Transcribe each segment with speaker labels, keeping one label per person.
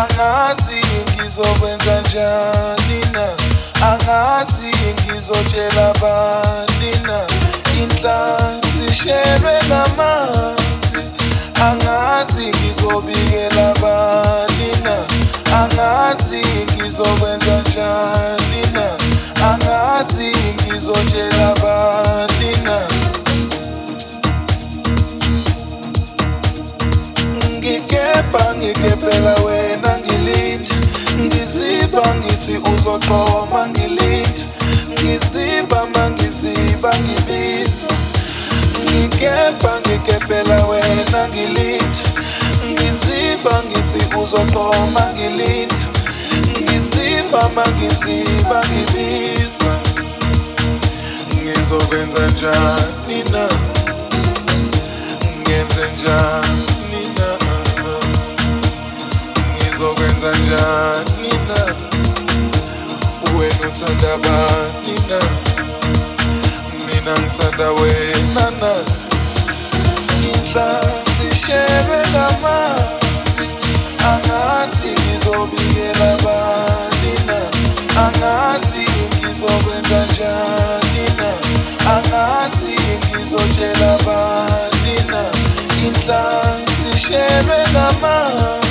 Speaker 1: angazi ngizokwenza njani na? Angazi ngizotshela bani na? Inhlanzi shelwe ngamanzi. Angazi ngizobikela bani na? Angazi ngizokwenza njani na? Angazi ngizotshela bani na? bangikhephe la wena ngilinda ngiziba ngithi uzoqoma ngilinda ngiziba mangiziba ngibiza. Ngikepha ngikephela wena ngilinda ngiziba ngithi uzoqoma ngilinda ngiziba mangiziba ngibiza. Ngizokwenza njani na? Ngenze njani? unocheza janina wenu mina ntsanda wenana. Ngitlanzishelwe ngamanzi angazi ngizobikela banina. Angazi ngizokwenza njanina? Angazi ngizotshela banina. Ngitlanzishelwe ngamanzi.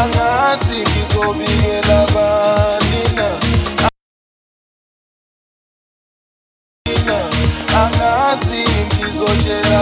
Speaker 1: angazi ngizobikela bani na? Angazi ngizotshela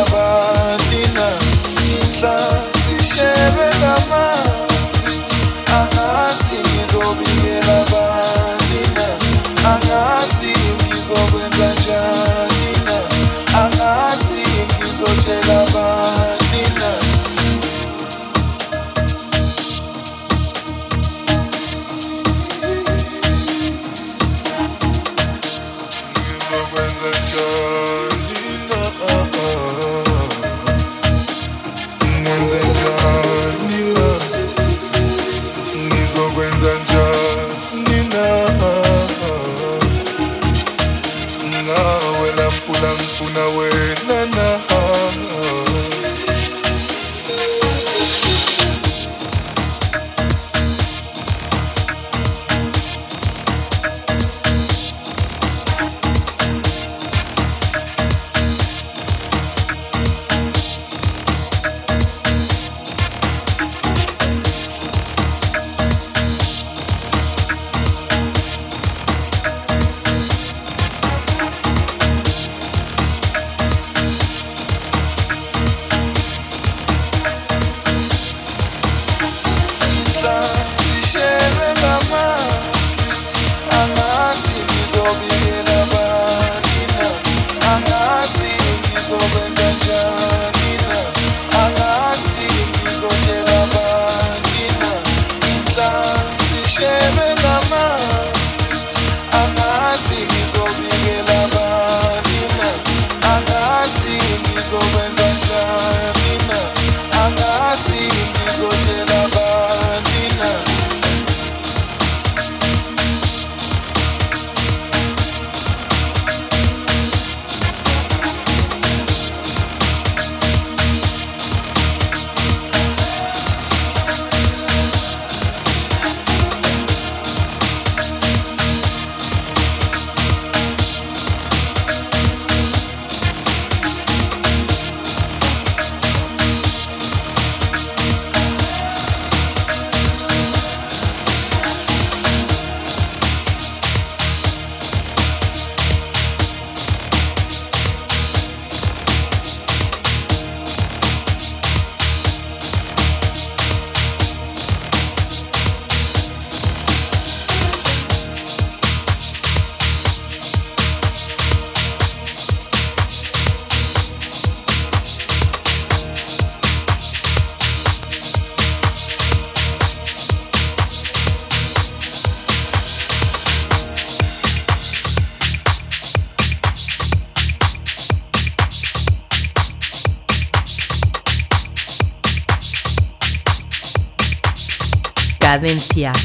Speaker 2: Asia.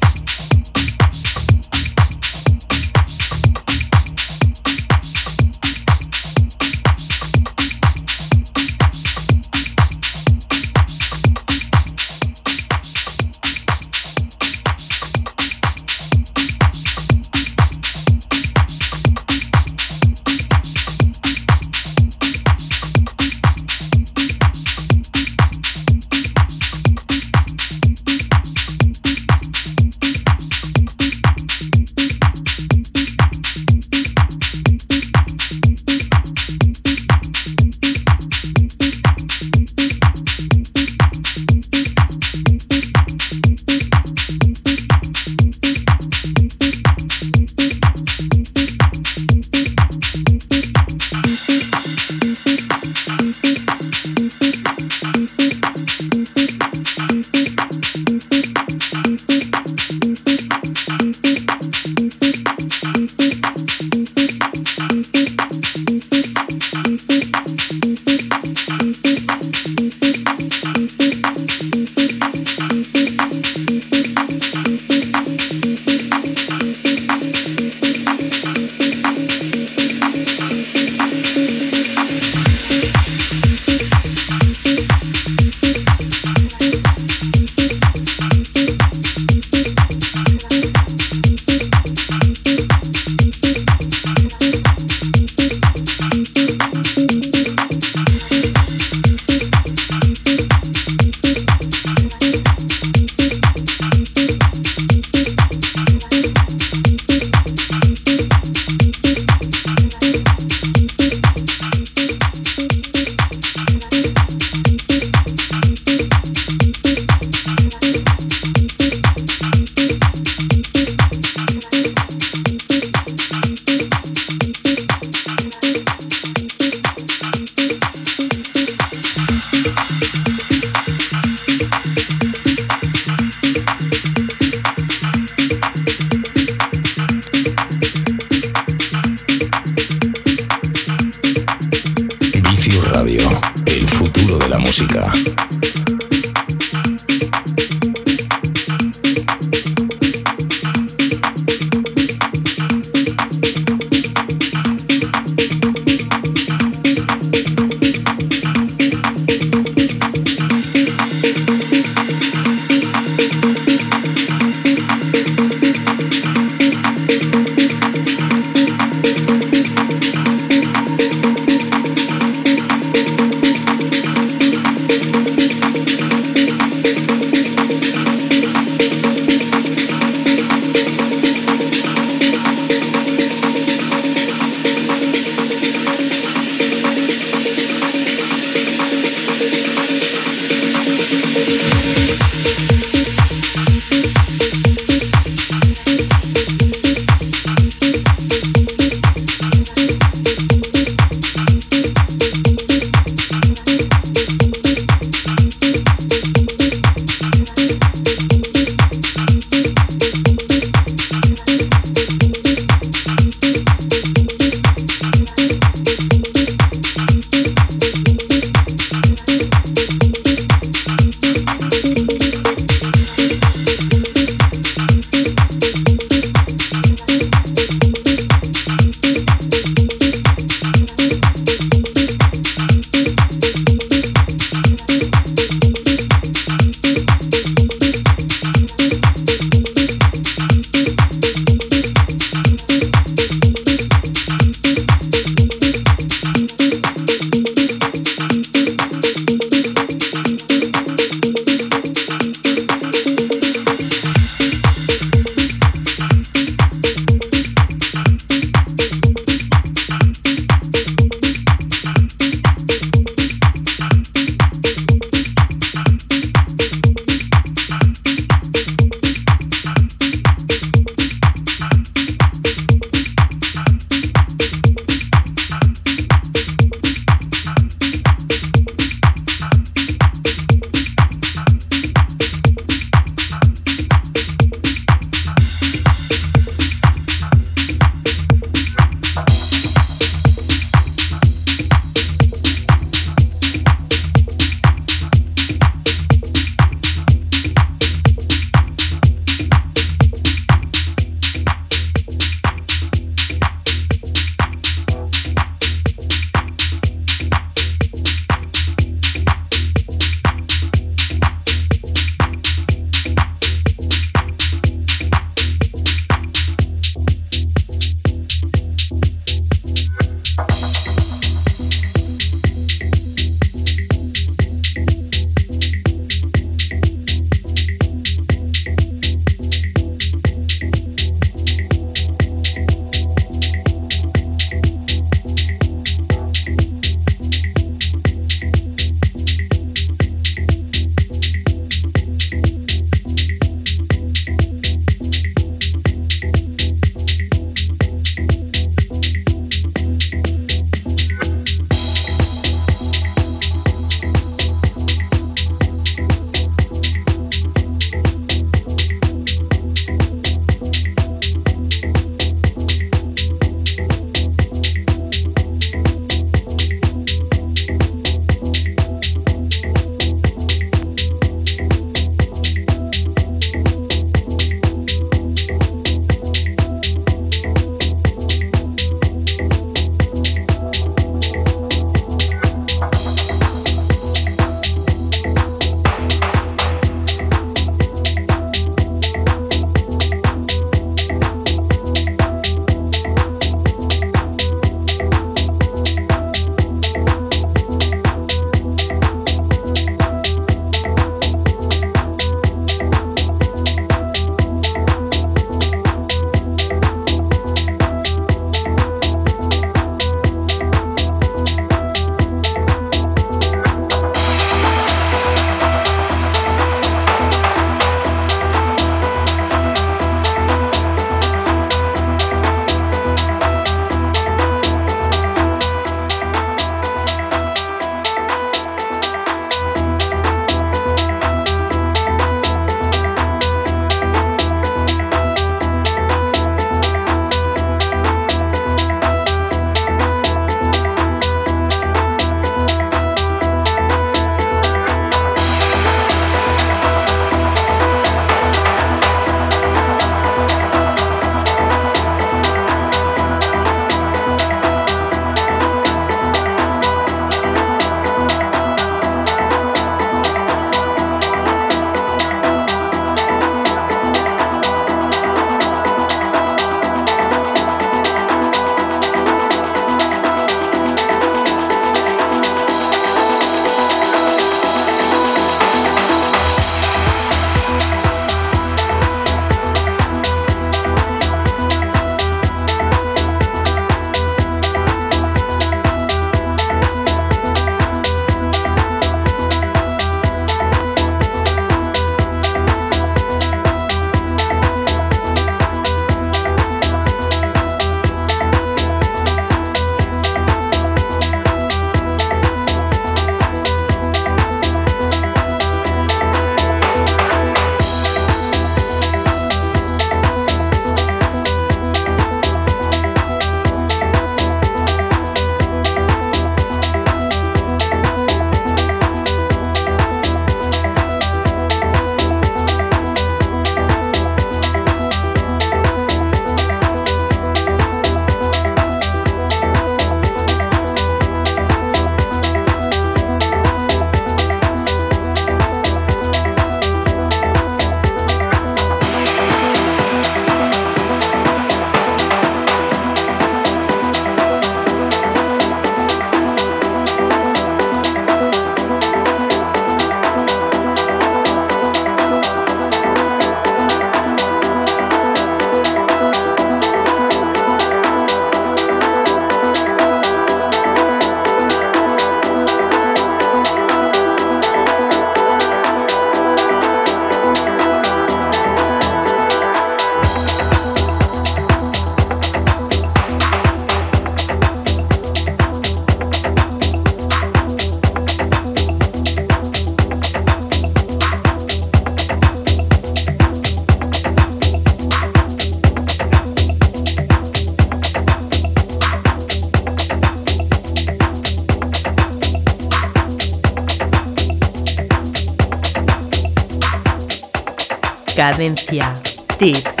Speaker 2: Cadencia. Tip.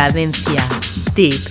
Speaker 2: Cadencia. Tip.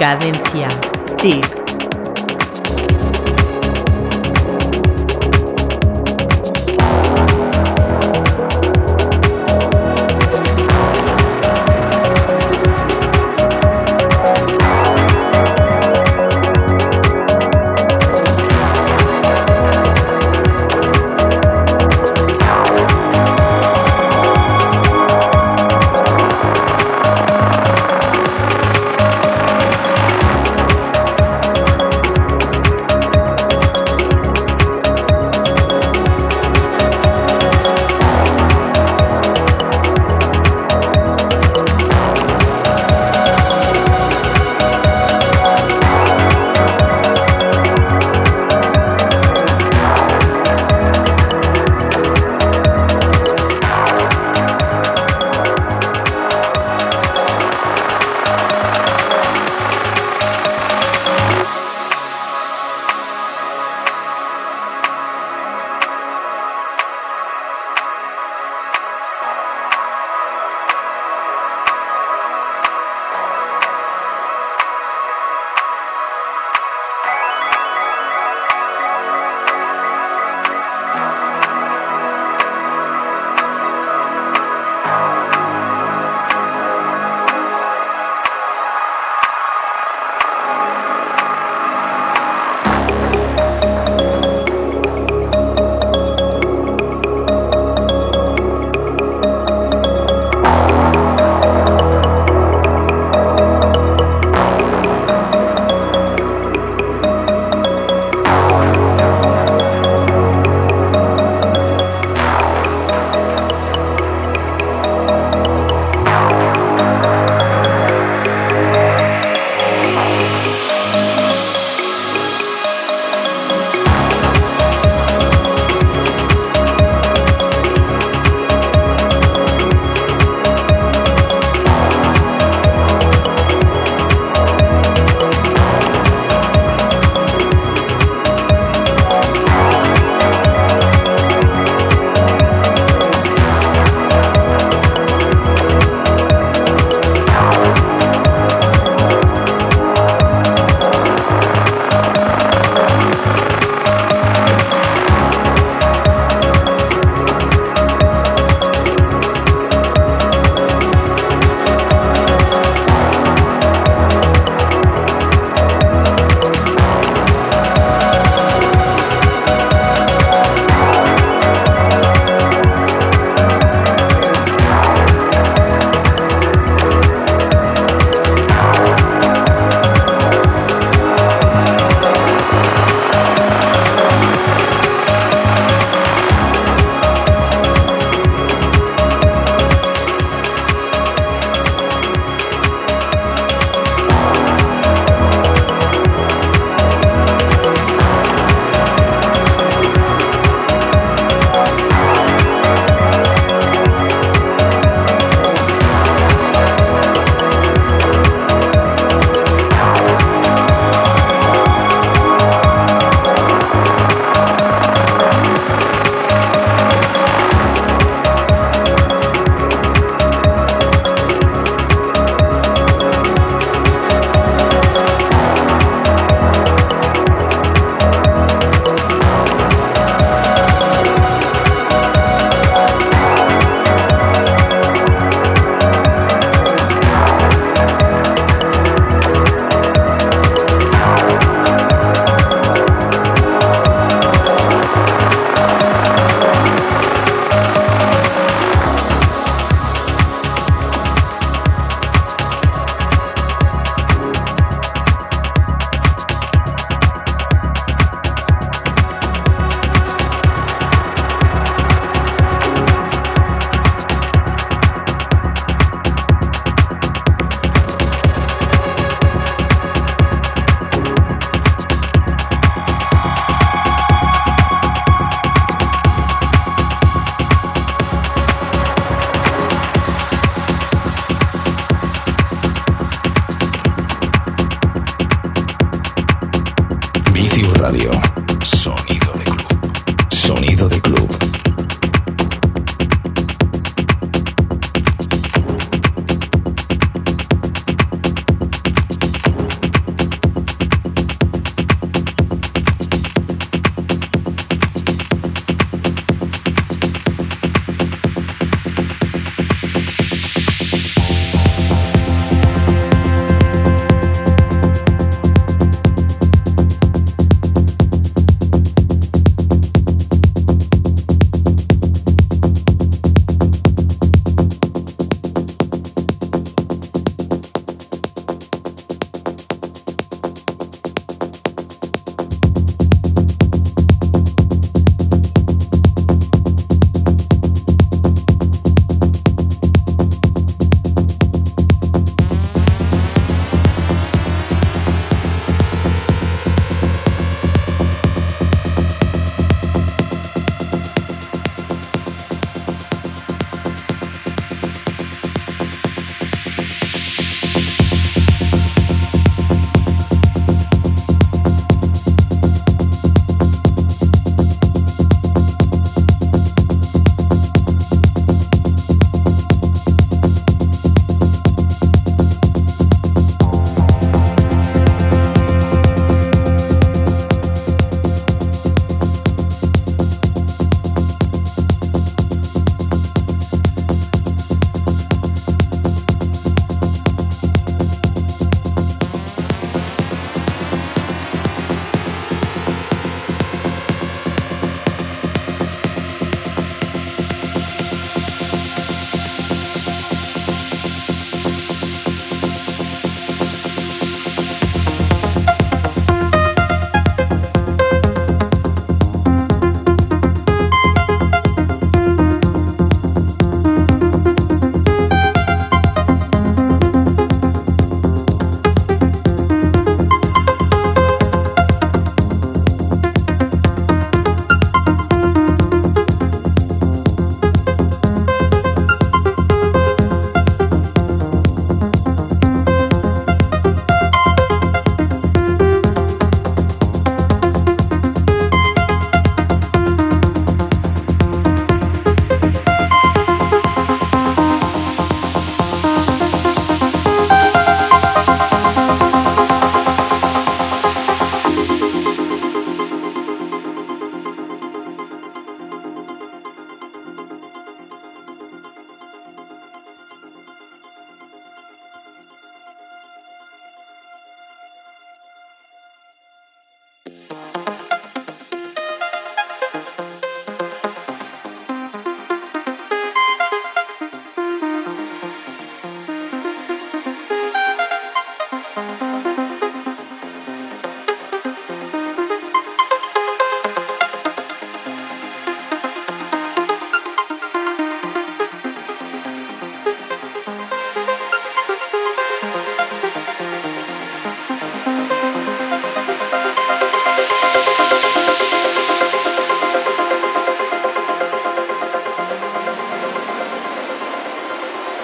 Speaker 2: Cadencia. Tip.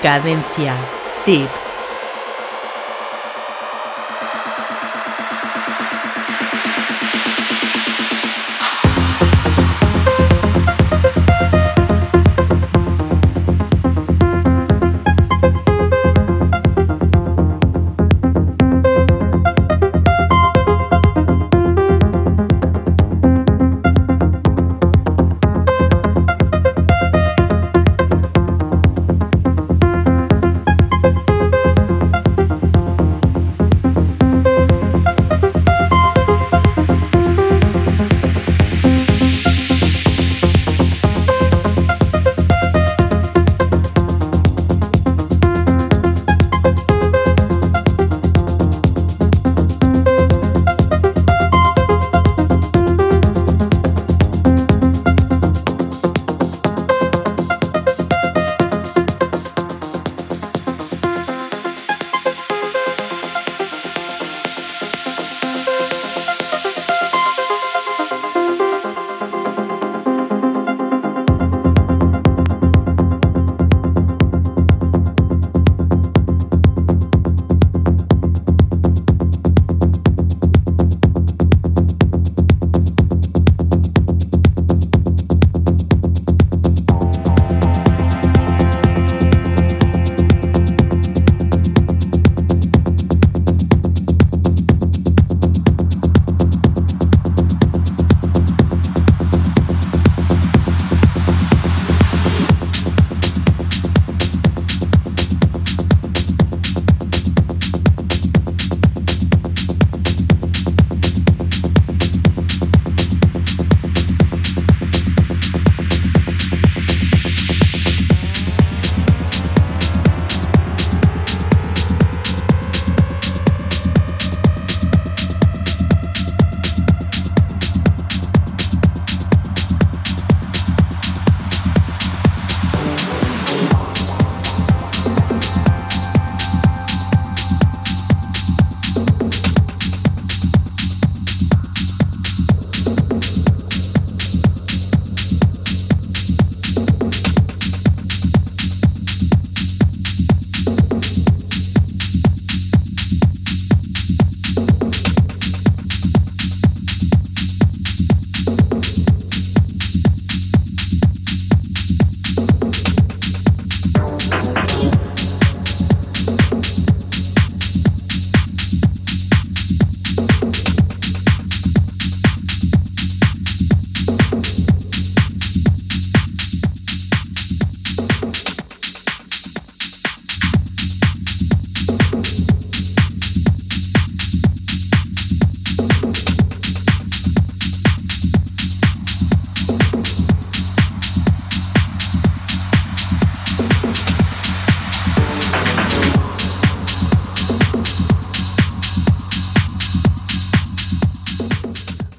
Speaker 2: Cadencia. Tip.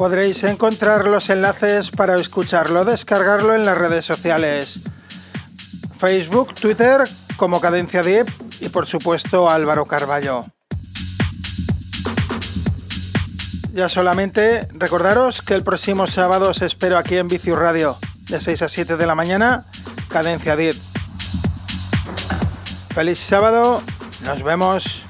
Speaker 3: podréis encontrar los enlaces para escucharlo, descargarlo en las redes sociales. Facebook, Twitter como Cadencia Deep y por supuesto Álvaro Carballo. Ya solamente recordaros que el próximo sábado os espero aquí en Vicius Radio de 6 a 7 de la mañana, Cadencia Deep. Feliz sábado, nos vemos.